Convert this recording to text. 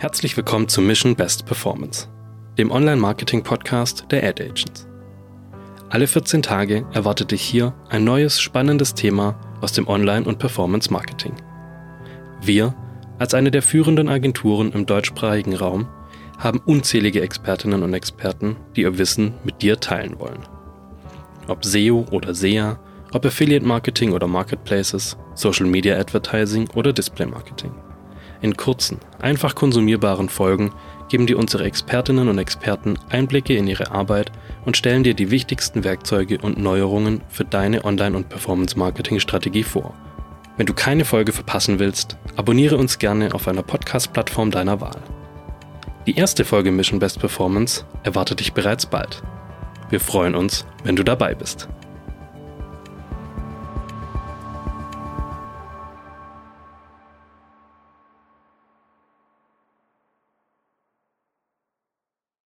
Herzlich willkommen zu Mission Best Performance, dem Online-Marketing-Podcast der Ad Agents. Alle 14 Tage erwartet dich hier ein neues spannendes Thema aus dem Online- und Performance-Marketing. Wir, als eine der führenden Agenturen im deutschsprachigen Raum, haben unzählige Expertinnen und Experten, die ihr Wissen mit dir teilen wollen. Ob SEO oder SEA, ob Affiliate Marketing oder Marketplaces, Social Media Advertising oder Display Marketing. In kurzen, einfach konsumierbaren Folgen geben dir unsere Expertinnen und Experten Einblicke in ihre Arbeit und stellen dir die wichtigsten Werkzeuge und Neuerungen für deine Online- und Performance-Marketing-Strategie vor. Wenn du keine Folge verpassen willst, abonniere uns gerne auf einer Podcast-Plattform deiner Wahl. Die erste Folge Mission Best Performance erwartet dich bereits bald. Wir freuen uns, wenn du dabei bist.